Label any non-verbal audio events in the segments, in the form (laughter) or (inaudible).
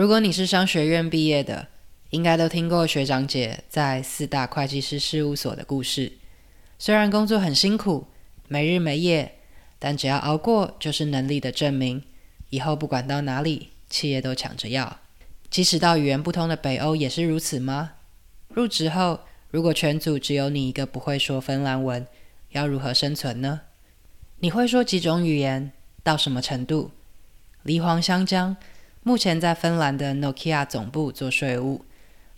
如果你是商学院毕业的，应该都听过学长姐在四大会计师事务所的故事。虽然工作很辛苦，没日没夜，但只要熬过，就是能力的证明。以后不管到哪里，企业都抢着要。即使到语言不通的北欧也是如此吗？入职后，如果全组只有你一个不会说芬兰文，要如何生存呢？你会说几种语言？到什么程度？梨黄香江目前在芬兰的 Nokia 总部做税务。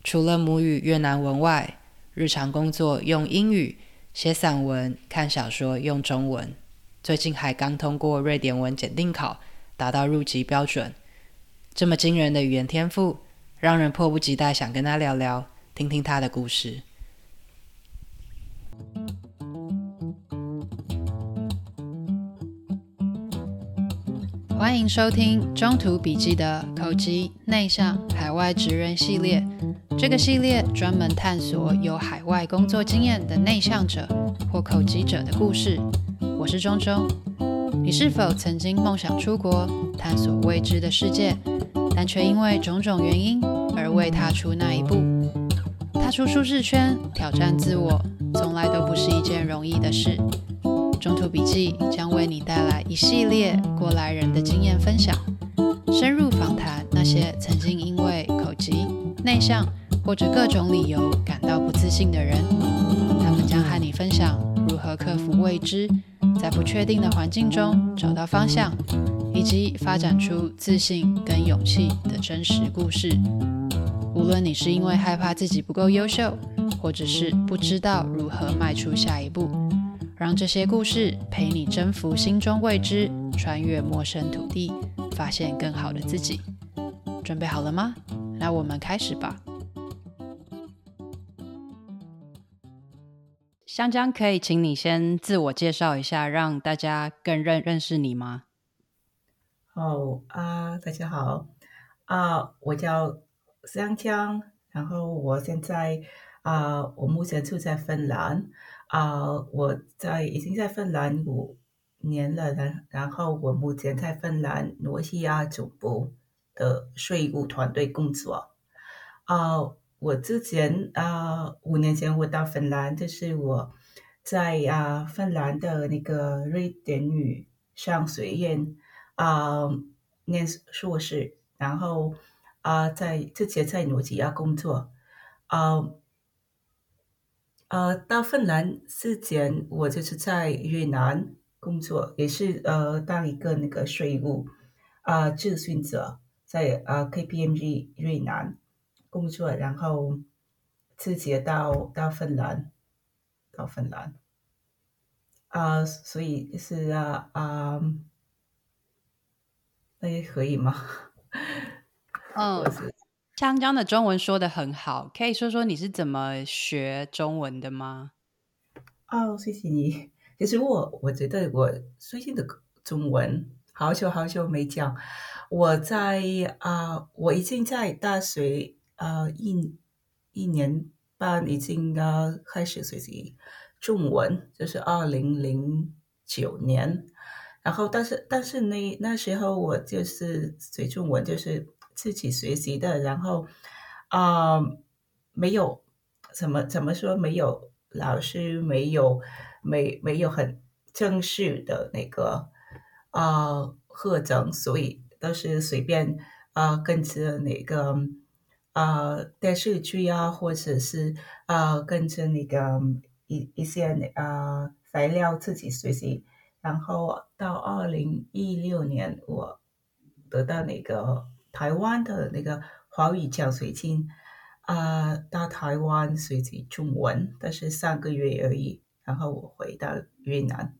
除了母语越南文外，日常工作用英语，写散文、看小说用中文。最近还刚通过瑞典文检定考，达到入籍标准。这么惊人的语言天赋，让人迫不及待想跟他聊聊，听听他的故事。欢迎收听中途笔记的口吃内向海外职人系列。这个系列专门探索有海外工作经验的内向者或口吃者的故事。我是中中。你是否曾经梦想出国探索未知的世界，但却因为种种原因而未踏出那一步？踏出舒适圈，挑战自我，从来都不是一件容易的事。中途笔记将为你带来一系列过来人的经验分享，深入访谈那些曾经因为口疾、内向或者各种理由感到不自信的人。他们将和你分享如何克服未知，在不确定的环境中找到方向，以及发展出自信跟勇气的真实故事。无论你是因为害怕自己不够优秀，或者是不知道如何迈出下一步。让这些故事陪你征服心中未知，穿越陌生土地，发现更好的自己。准备好了吗？那我们开始吧。香江，可以请你先自我介绍一下，让大家更认认识你吗？好啊，大家好啊，我叫香江，然后我现在啊，我目前住在芬兰。啊我在已经在芬兰五年了，然然后我目前在芬兰诺基亚总部的税务团队工作。啊、我之前啊五年前我到芬兰，就是我在啊、芬兰的那个瑞典语商学院啊、念硕士，然后啊在之前在诺基亚工作，啊、呃，到芬兰之前，我就是在越南工作，也是呃当一个那个税务啊咨询者，在呃 KPMG 越南工作，然后直接到到芬兰，到芬兰啊、呃，所以是啊啊，那也可以吗？(laughs) 嗯。香江的中文说的很好，可以说说你是怎么学中文的吗？哦，谢谢你。其实我我觉得我最近的中文好久好久没讲。我在啊、我已经在大学啊、一一年半已经啊开始学习中文，就是二零零九年。然后，但是但是那那时候我就是学中文就是。自己学习的，然后啊、呃，没有怎么怎么说，没有老师，没有没没有很正式的那个啊、呃、课程，所以都是随便啊、呃、跟着那个啊、呃、电视剧啊，或者是啊、呃、跟着那个一一些啊、呃、材料自己学习，然后到二零一六年，我得到那个。台湾的那个华语教学金，啊、呃，到台湾学习中文，但是三个月而已。然后我回到越南，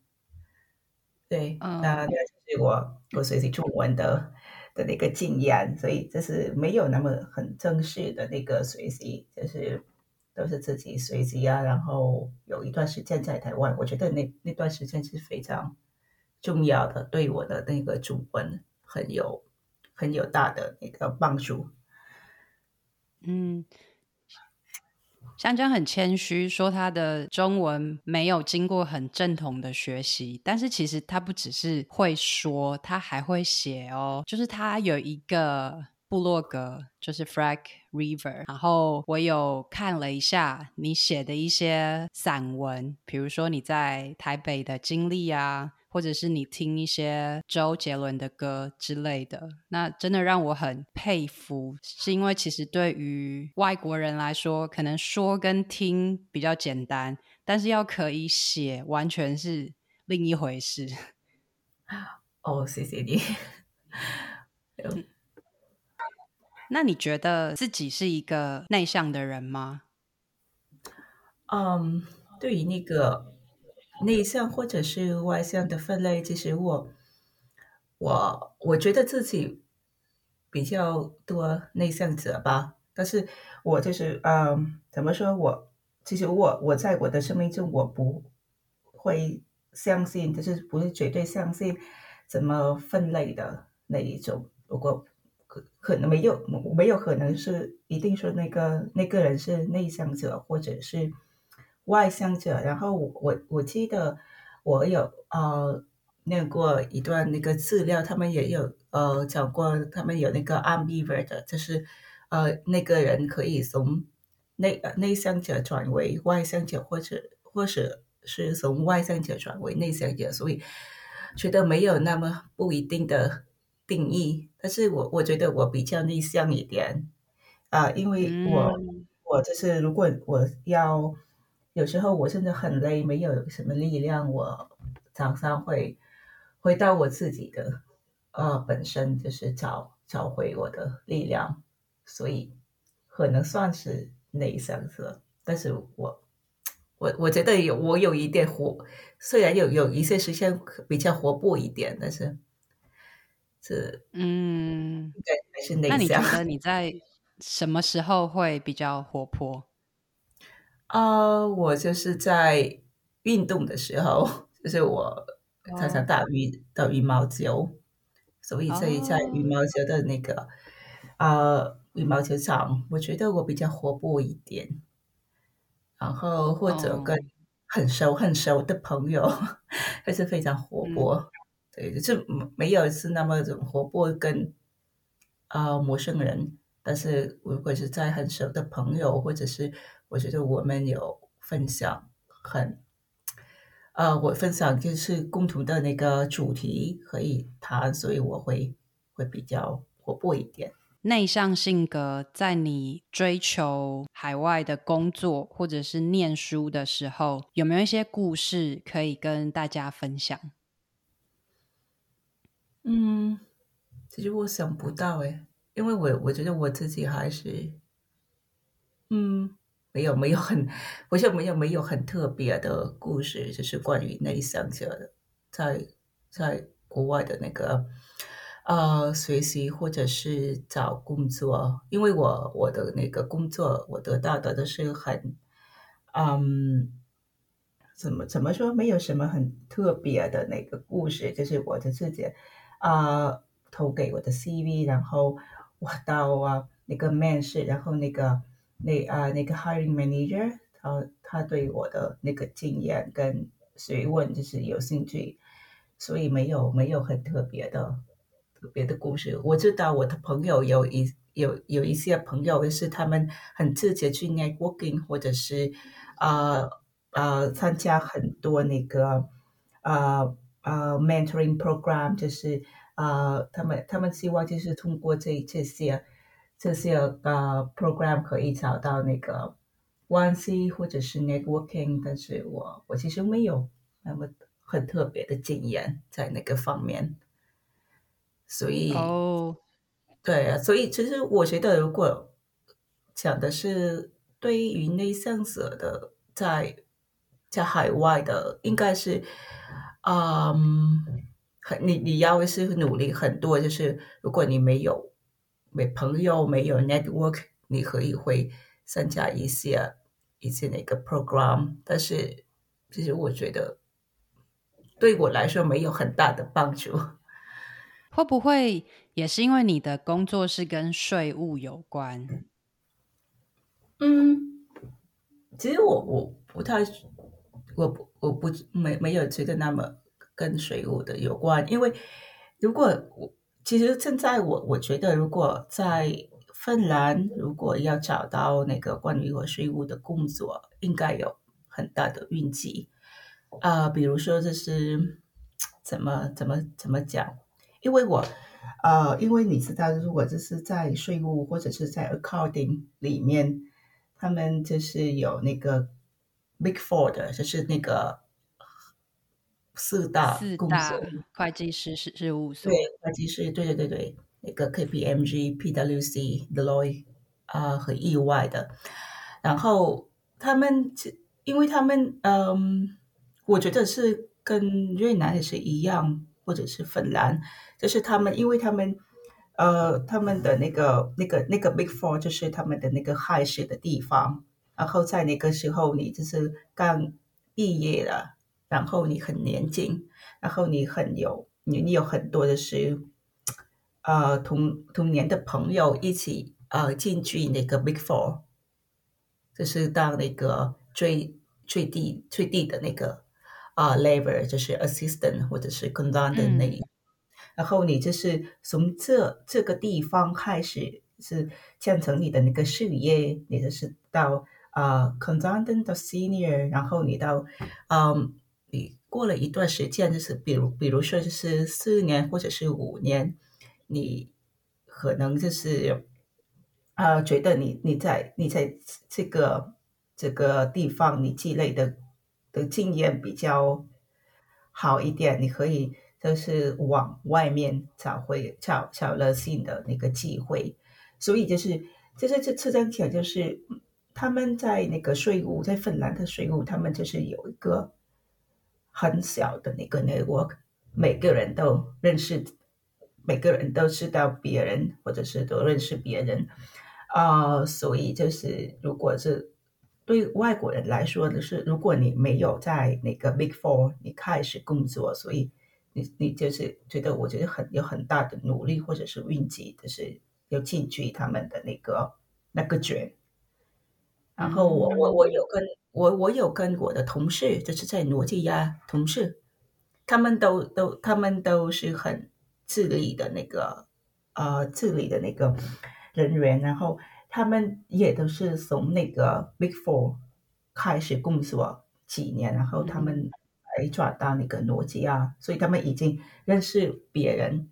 对，那就是我我学习中文的的那个经验，所以就是没有那么很正式的那个学习，就是都是自己学习啊。然后有一段时间在台湾，我觉得那那段时间是非常重要的，对我的那个中文很有。很有大的那个帮助。嗯，香江很谦虚，说他的中文没有经过很正统的学习，但是其实他不只是会说，他还会写哦。就是他有一个部落格，就是 Frack River，然后我有看了一下你写的一些散文，比如说你在台北的经历啊。或者是你听一些周杰伦的歌之类的，那真的让我很佩服，是因为其实对于外国人来说，可能说跟听比较简单，但是要可以写，完全是另一回事。(laughs) 哦，谢谢你。那你觉得自己是一个内向的人吗？嗯，对于那个。内向或者是外向的分类，其实我我我觉得自己比较多内向者吧。但是我就是嗯，怎么说？我其实我我在我的生命中，我不会相信，就是不是绝对相信怎么分类的那一种。如果可可能没有没有可能是一定说那个那个人是内向者，或者是。外向者，然后我我记得我有呃念过一段那个资料，他们也有呃讲过，他们有那个 ambivert，就是呃那个人可以从内内向者转为外向者，或者或者是从外向者转为内向者，所以觉得没有那么不一定的定义。但是我我觉得我比较内向一点啊，呃，因为我，嗯，我就是如果我要。有时候我真的很累，没有什么力量，我常常会回到我自己的呃本身，就是找找回我的力量，所以可能算是内向者。但是我我我觉得有我有一点活，虽然有有一些时间比较活泼一点，但是是嗯，对，还是内向。那你觉得你在什么时候会比较活泼？啊，uh, 我就是在运动的时候，就是我常常打羽打羽毛球，所以在在羽毛球的那个啊、uh, 羽毛球场，我觉得我比较活泼一点。然后或者跟很熟很熟的朋友，(laughs) 还是非常活泼。嗯、对，就是没有是那么种活泼跟啊、uh, 陌生人，但是如果是在很熟的朋友或者是。我觉得我们有分享很，呃，我分享就是共同的那个主题可以谈，所以我会会比较活泼一点。内向性格在你追求海外的工作或者是念书的时候，有没有一些故事可以跟大家分享？嗯，其实我想不到诶，因为我我觉得我自己还是，嗯。没有没有很，好像没有没有很特别的故事，就是关于内向者的，在在国外的那个呃学习或者是找工作，因为我我的那个工作我得到的都是很嗯，怎么怎么说，没有什么很特别的那个故事，就是我的自己啊、投给我的 CV，然后我到啊那个面试，然后那个。那啊，那个 hiring manager，他他对我的那个经验跟学问就是有兴趣，所以没有没有很特别的特别的故事。我知道我的朋友有一有有一些朋友是他们很直接去 networking，或者是、呃呃、参加很多那个、呃呃、mentoring program，就是啊、呃、他们他们希望就是通过这这些。这些呃 program 可以找到那个关系或者是 networking，但是我我其实没有那么很特别的经验在那个方面，所以哦，对啊，所以其实我觉得如果讲的是对于内向者的在在海外的，应该是嗯，很你你要是努力很多，就是如果你没有。没朋友，没有 network，你可以会参加一些一些那个 program，但是其实我觉得对我来说没有很大的帮助。会不会也是因为你的工作是跟税务有关？嗯，其实我我不太，我不我不没没有觉得那么跟税务的有关，因为如果我。其实现在我我觉得，如果在芬兰，如果要找到那个关于我税务的工作，应该有很大的运气。啊、比如说这是怎么怎么怎么讲？因为我呃，因为你知道，如果这是在税务或者是在 accounting 里面，他们就是有那个 Big Four 的，就是那个。四大四大会计师事事务所，对会计师，对对对对，那个 KPMG、PwC、Deloitte 啊和意外的，然后他们，因为他们，嗯，我觉得是跟越南也是一样，或者是芬兰，就是他们，因为他们，呃，他们的那个那个那个 Big Four 就是他们的那个 high 市的地方，然后在那个时候你就是刚毕业了。然后你很年轻，然后你很有你你有很多的是，呃同同年的朋友一起呃进去那个 Big Four，就是当那个最最低最低的那个啊、呃、level，就是 assistant 或者是 consultant 那，嗯、然后你就是从这这个地方开始是建成你的那个事业，你就是到啊、呃、consultant 到 senior，然后你到嗯。你过了一段时间，就是比如，比如说，就是四年或者是五年，你可能就是啊、呃，觉得你你在你在这个这个地方你积累的的经验比较好一点，你可以就是往外面找回找找了新的那个机会。所以就是就是这这张帖就是他们在那个税务，在芬兰的税务，他们就是有一个。很小的那个 network，每个人都认识，每个人都知道别人，或者是都认识别人，啊、所以就是如果是对外国人来说的是，如果你没有在那个 Big Four 你开始工作，所以你你就是觉得我觉得很有很大的努力或者是运气，就是要进去他们的那个那个卷，然后我我我有跟。我我有跟我的同事，就是在诺基亚同事，他们都都他们都是很自立的那个呃自立的那个人员，然后他们也都是从那个 Big Four 开始工作几年，然后他们才转到那个诺基亚，所以他们已经认识别人，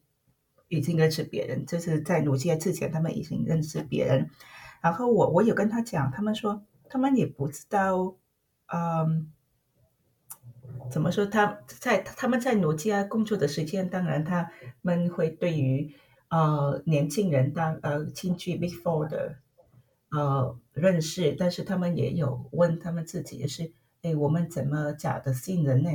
已经认识别人，就是在诺基亚之前，他们已经认识别人。然后我我有跟他讲，他们说。他们也不知道，嗯，怎么说？他在他们在诺基亚工作的时间，当然他们会对于呃年轻人当呃进去 Big Four 的呃认识，但是他们也有问他们自己，就是哎，我们怎么找的新人呢？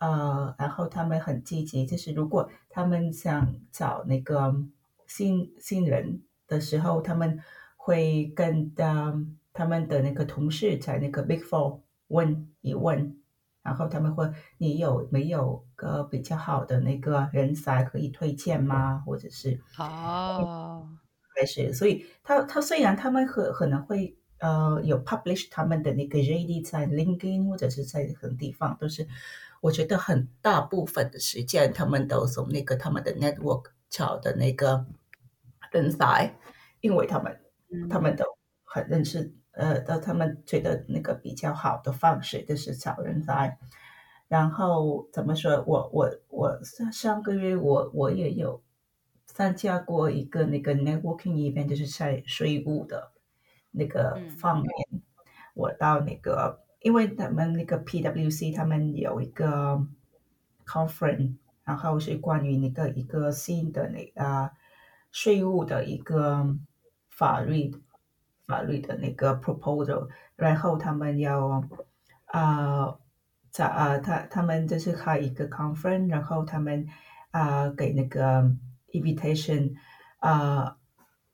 呃，然后他们很积极，就是如果他们想找那个新新人的时候，他们会跟的。他们的那个同事在那个 Big Four 问一问，然后他们会，你有没有个比较好的那个人才可以推荐吗？或者是哦，还是所以他他虽然他们可可能会呃有 publish 他们的那个 JD 在 LinkedIn 或者是在很多地方，都是我觉得很大部分的时间他们都从那个他们的 network 找的那个人才，因为他们、嗯、他们都很认识。呃，到他们觉得那个比较好的方式就是找人来，然后怎么说？我我我上上个月我我也有参加过一个那个 networking event，就是在税务的那个方面。嗯、我到那个，因为他们那个 PwC 他们有一个 conference，然后是关于那个一个新的那个税务的一个法律。法律的那个 proposal，然后他们要啊在啊他他们就是开一个 conference，然后他们啊、给那个 invitation 啊、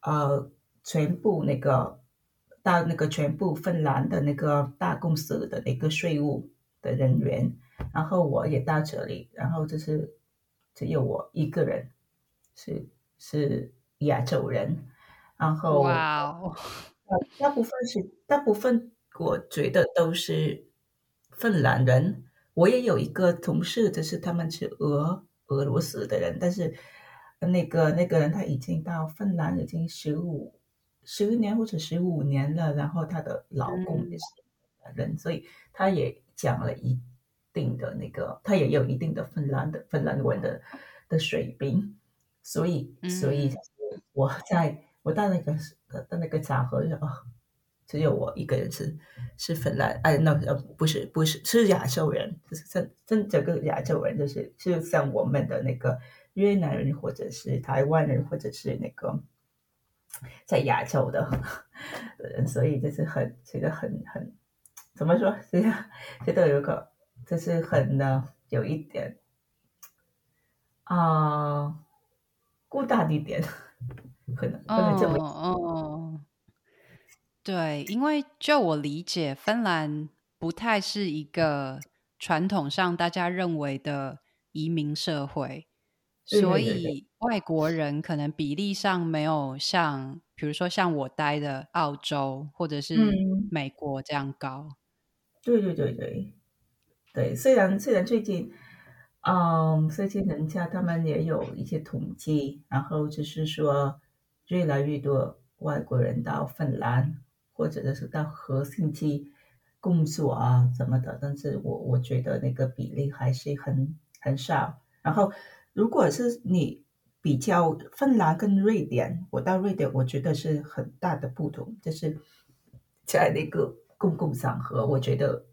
呃、呃全部那个到那个全部芬兰的那个大公司的那个税务的人员，然后我也到这里，然后就是只有我一个人是是亚洲人，然后哇哦。大部分是大部分，我觉得都是芬兰人。我也有一个同事，就是他们是俄俄罗斯的人，但是那个那个人他已经到芬兰已经十五十年或者十五年了，然后他的老公也是人，嗯、所以他也讲了一定的那个，他也有一定的芬兰的芬兰文的的水平，所以所以我在我到那个到那个场合就哦。只有我一个人是是芬兰，哎，那呃不是不是是亚洲人，就是真真整个亚洲人，就是就像我们的那个越南人，或者是台湾人，或者是那个在亚洲的人，所以就是很觉得很很怎么说？这样觉得有个就是很呢，有一点啊、孤单一点，可能可能这么。Oh, oh. 对，因为就我理解，芬兰不太是一个传统上大家认为的移民社会，所以外国人可能比例上没有像，比如说像我待的澳洲或者是美国这样高。嗯、对对对对，对，虽然虽然最近，嗯，最近人家他们也有一些统计，然后就是说越来越多外国人到芬兰。或者是到赫辛基工作啊，怎么的？但是我我觉得那个比例还是很很少。然后，如果是你比较芬兰跟瑞典，我到瑞典，我觉得是很大的不同，就是在那个公共场合，我觉得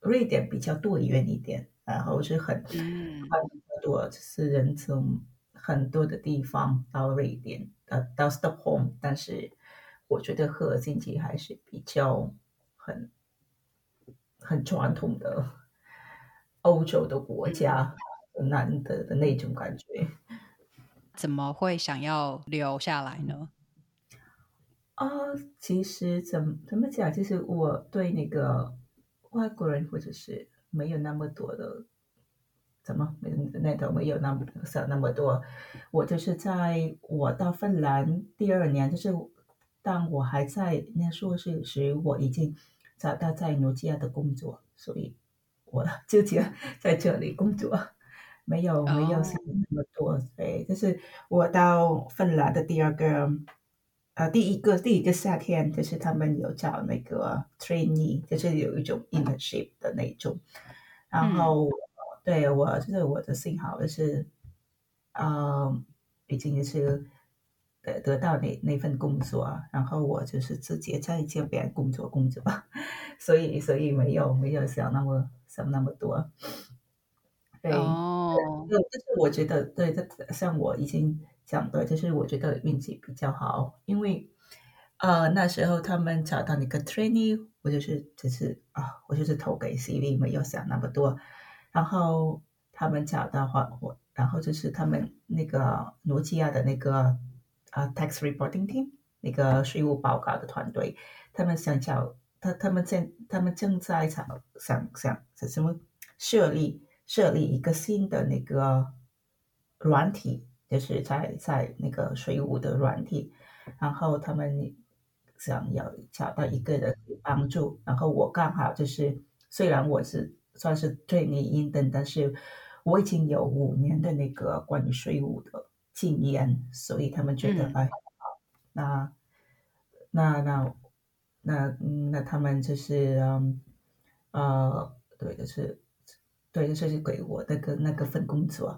瑞典比较多元一点，然后是很很多，就是人从很多的地方到瑞典，到到 Stockholm，但是。我觉得赫尔辛基还是比较很很传统的欧洲的国家，很难得的那种感觉。怎么会想要留下来呢？啊、呃，其实怎么怎么讲，其实我对那个外国人或者是没有那么多的，怎么没那头没有那么少那么多。我就是在我到芬兰第二年，就是。当我还在念硕士时，我已经找到在诺基亚的工作，所以我就就在这里工作，没有没有想那么多。对，就是我到芬兰的第二个，呃，第一个第一个夏天，就是他们有找那个 trainee，就是有一种 internship 的那种。然后，嗯、对我就是我的幸好就是，嗯、呃，已经是。得得到那那份工作，然后我就是直接在这边工作工作，(laughs) 所以所以没有没有想那么想那么多。对，哦，对，就是我觉得对，这像我已经讲的，就是我觉得运气比较好，因为呃那时候他们找到那个 trainee，我就是就是啊，我就是投给 CV，没有想那么多，然后他们找到话我，然后就是他们那个诺基亚的那个。啊、tax reporting team 那个税务报告的团队，他们想找他，他们正他们正在想想想什么设立设立一个新的那个软体，就是在在那个税务的软体，然后他们想要找到一个人帮助，然后我刚好就是虽然我是算是 trainee intern，但是我已经有五年的那个关于税务的。经验，所以他们觉得、嗯、哎，好，那那那那那他们就是嗯呃，对，就是对，就是给我那个那个份工作，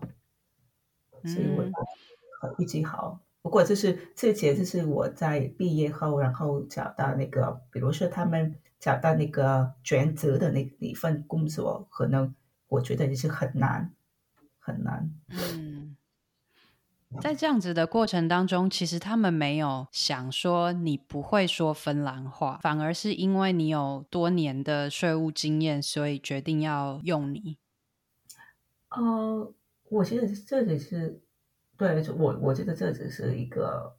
所以我运气好。不过就是这节，就是我在毕业后，然后找到那个，比如说他们找到那个全职的那一份工作，可能我觉得也是很难很难。嗯。在这样子的过程当中，其实他们没有想说你不会说芬兰话，反而是因为你有多年的税务经验，所以决定要用你。呃，我觉得这只是对我，我觉得这只是一个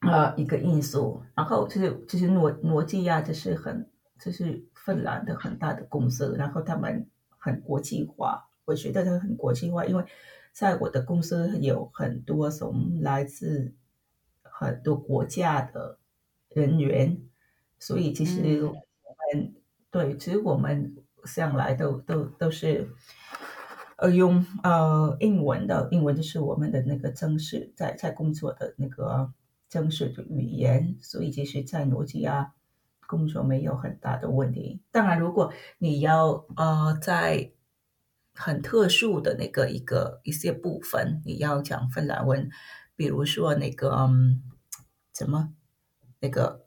呃一个因素。然后就是其实诺诺基亚就是很就是芬兰的很大的公司，然后他们很国际化，我觉得他很国际化，因为。在我的公司有很多从来自很多国家的人员，所以其实我们、嗯、对，其实我们向来都都都是呃用呃英文的，英文就是我们的那个正式在在工作的那个正式的语言，所以其实在诺基亚工作没有很大的问题。当然，如果你要呃在很特殊的那个一个一些部分，你要讲芬兰文，比如说那个嗯，怎么那个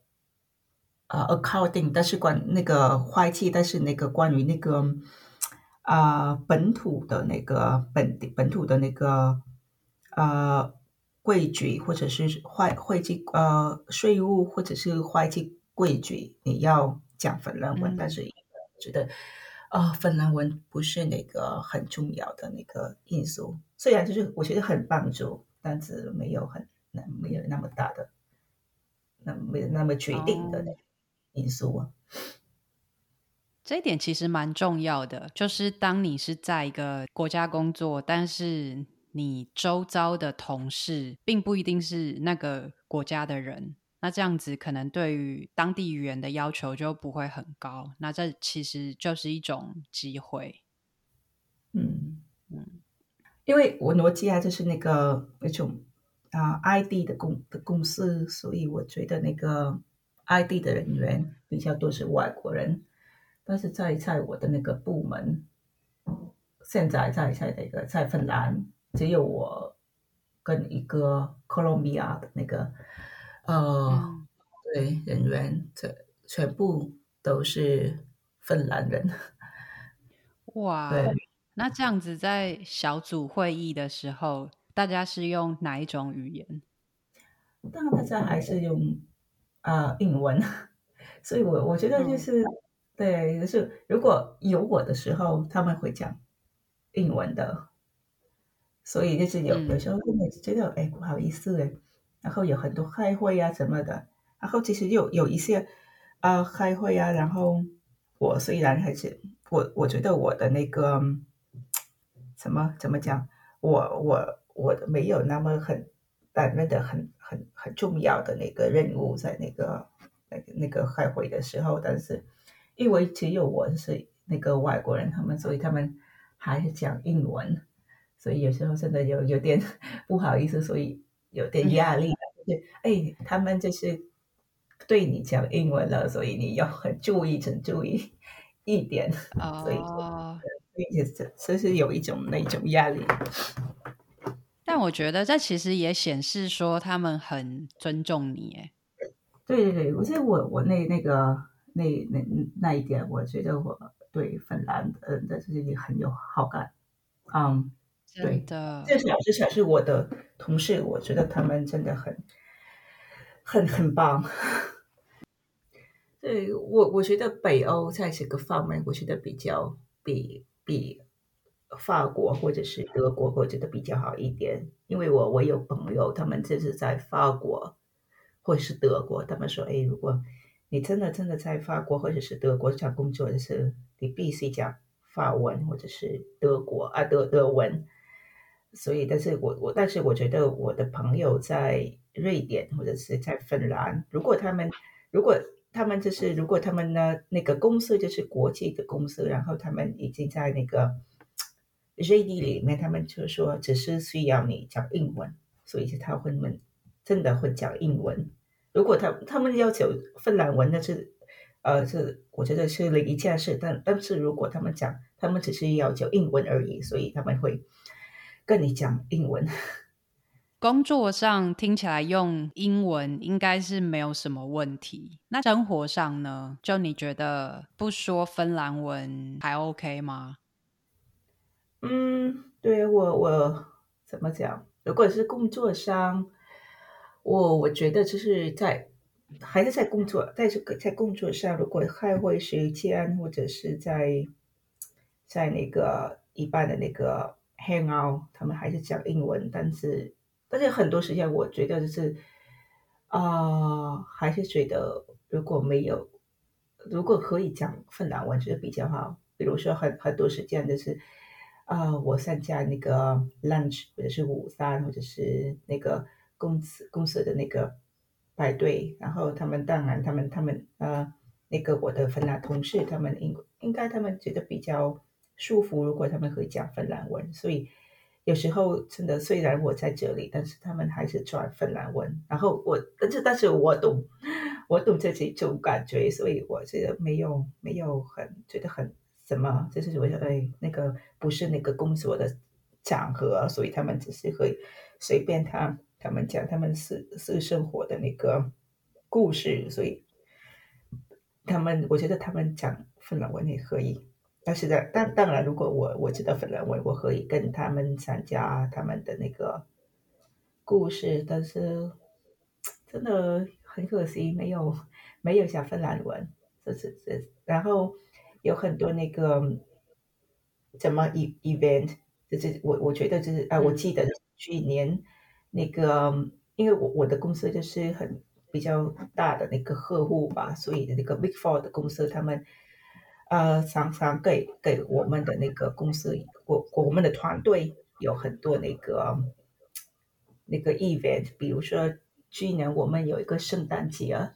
啊、accounting，但是关那个会计，但是那个关于那个啊、呃、本土的那个本地本土的那个呃规矩，或者是会会计呃税务，或者是会计规矩，你要讲芬兰文，嗯、但是我觉得。啊、哦，芬兰文不是那个很重要的那个因素，虽然就是我觉得很帮助，但是没有很那没有那么大的，那没有那么决定的因素啊。这一点其实蛮重要的，就是当你是在一个国家工作，但是你周遭的同事并不一定是那个国家的人。那这样子可能对于当地语言的要求就不会很高，那这其实就是一种机会。嗯嗯，因为我诺基亚就是那个那种啊 ID 的公的公司，所以我觉得那个 ID 的人员比较多是外国人，但是在在我的那个部门，现在在在那个在芬兰，只有我跟一个哥伦比亚的那个。呃，嗯、对，人员这全部都是芬兰人。(laughs) 哇，那这样子在小组会议的时候，大家是用哪一种语言？当然，大家还是用啊、呃、英文。(laughs) 所以我我觉得就是、嗯、对，就是如果有我的时候，他们会讲英文的。所以就是有、嗯、有时候真的觉得哎，不好意思哎。然后有很多开会啊什么的，然后其实有有一些啊、呃、开会啊，然后我虽然还是我我觉得我的那个什么怎么讲，我我我没有那么很担任的很很很重要的那个任务在那个那个那个开会的时候，但是因为只有我是那个外国人，他们所以他们还是讲英文，所以有时候真的有有点 (laughs) 不好意思，所以。有点压力，就是哎，他们就是对你讲英文了，所以你要很注意，很注意一点。哦，所以所以就是就是有一种那种压力。但我觉得这其实也显示说他们很尊重你，哎。对对对，我觉得我我那那个那那那一点，我觉得我对芬兰嗯的这些很有好感，嗯。对的，至少至少是我的同事，我觉得他们真的很很很棒。(laughs) 对，我我觉得北欧在这个方面，我觉得比较比比法国或者是德国，我觉得比较好一点。因为我我有朋友，他们就是在法国或者是德国，他们说：“哎，如果你真的真的在法国或者是德国想工作的是，你必须讲法文或者是德国啊德德文。”所以，但是我我，但是我觉得我的朋友在瑞典或者是在芬兰，如果他们如果他们就是如果他们呢那个公司就是国际的公司，然后他们已经在那个瑞典里面，他们就说只是需要你讲英文，所以是他会们真的会讲英文。如果他他们要求芬兰文，那是呃是我觉得是另一件事，但但是如果他们讲他们只是要求英文而已，所以他们会。跟你讲英文，工作上听起来用英文应该是没有什么问题。那生活上呢？就你觉得不说芬兰文还 OK 吗？嗯，对我我怎么讲？如果是工作上，我我觉得就是在还是在工作，在这个在工作上，如果开会时间或者是在在那个一般的那个。hang out，他们还是讲英文，但是但是很多时间，我觉得就是啊、还是觉得如果没有，如果可以讲芬兰文，觉得比较好。比如说很很多时间就是啊、我参加那个 lunch 或者是午餐，或者是那个公司公司的那个派对，然后他们当然他们他们呃那个我的芬兰同事，他们应应该他们觉得比较。舒服，如果他们会讲芬兰文。所以有时候真的，虽然我在这里，但是他们还是转芬兰文。然后我，但是但是我懂，我懂这几种感觉，所以我觉得没有没有很觉得很什么，就是我觉得哎，那个不是那个工作的场合，所以他们只是会随便他他们讲他们私私生活的那个故事，所以。他们，我觉得他们讲芬兰文也可以，但是的，但当然，如果我我知道芬兰文，我可以跟他们参加他们的那个故事，但是真的很可惜，没有没有讲芬兰文，这是这，然后有很多那个怎么 event，就是我我觉得就是啊，我记得去年那个，因为我我的公司就是很。比较大的那个客户吧，所以那个 Big Four 的公司，他们呃常常给给我们的那个公司，我我们的团队有很多那个那个 event，比如说去年我们有一个圣诞节，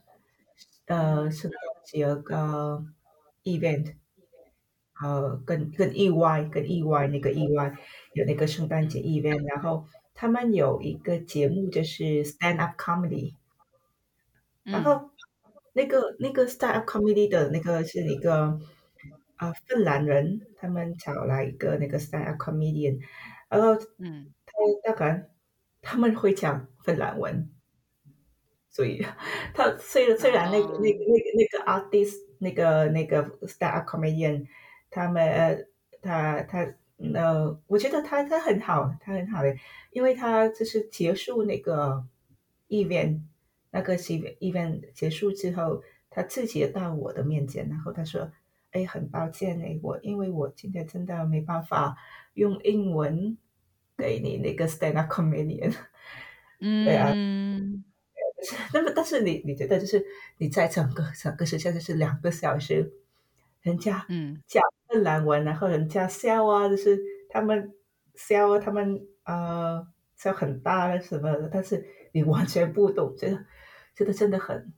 呃圣诞节个 event，呃跟跟 EY 跟 EY 那个 EY 有那个圣诞节 event，然后他们有一个节目就是 Stand Up Comedy。然后，那个那个 stand-up comedy 的那个是一个啊芬兰人，他们找来一个那个 stand-up comedian，然后嗯，他大概他们会讲芬兰文，所以 (laughs) 他虽然虽然那个那个那个那个 artist 那个那个 stand-up comedian，他们呃他他呃，我觉得他他很好，他很好的，因为他就是结束那个 event。那个 event 结束之后，他自己到我的面前，然后他说：“哎，很抱歉哎，我因为我今天真的没办法用英文给你那个 stand up comedian。”嗯，对啊，(laughs) 那么但是你你觉得就是你在整个整个时间就是两个小时，人家嗯讲芬兰文，然后人家笑啊，就是他们笑啊，他们呃笑很大什么的，但是你完全不懂这个。觉得真的很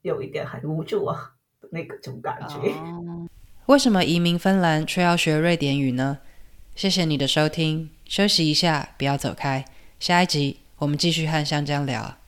有一点很无助啊，那个种感觉。为什么移民芬兰却要学瑞典语呢？谢谢你的收听，休息一下，不要走开。下一集我们继续和香江聊。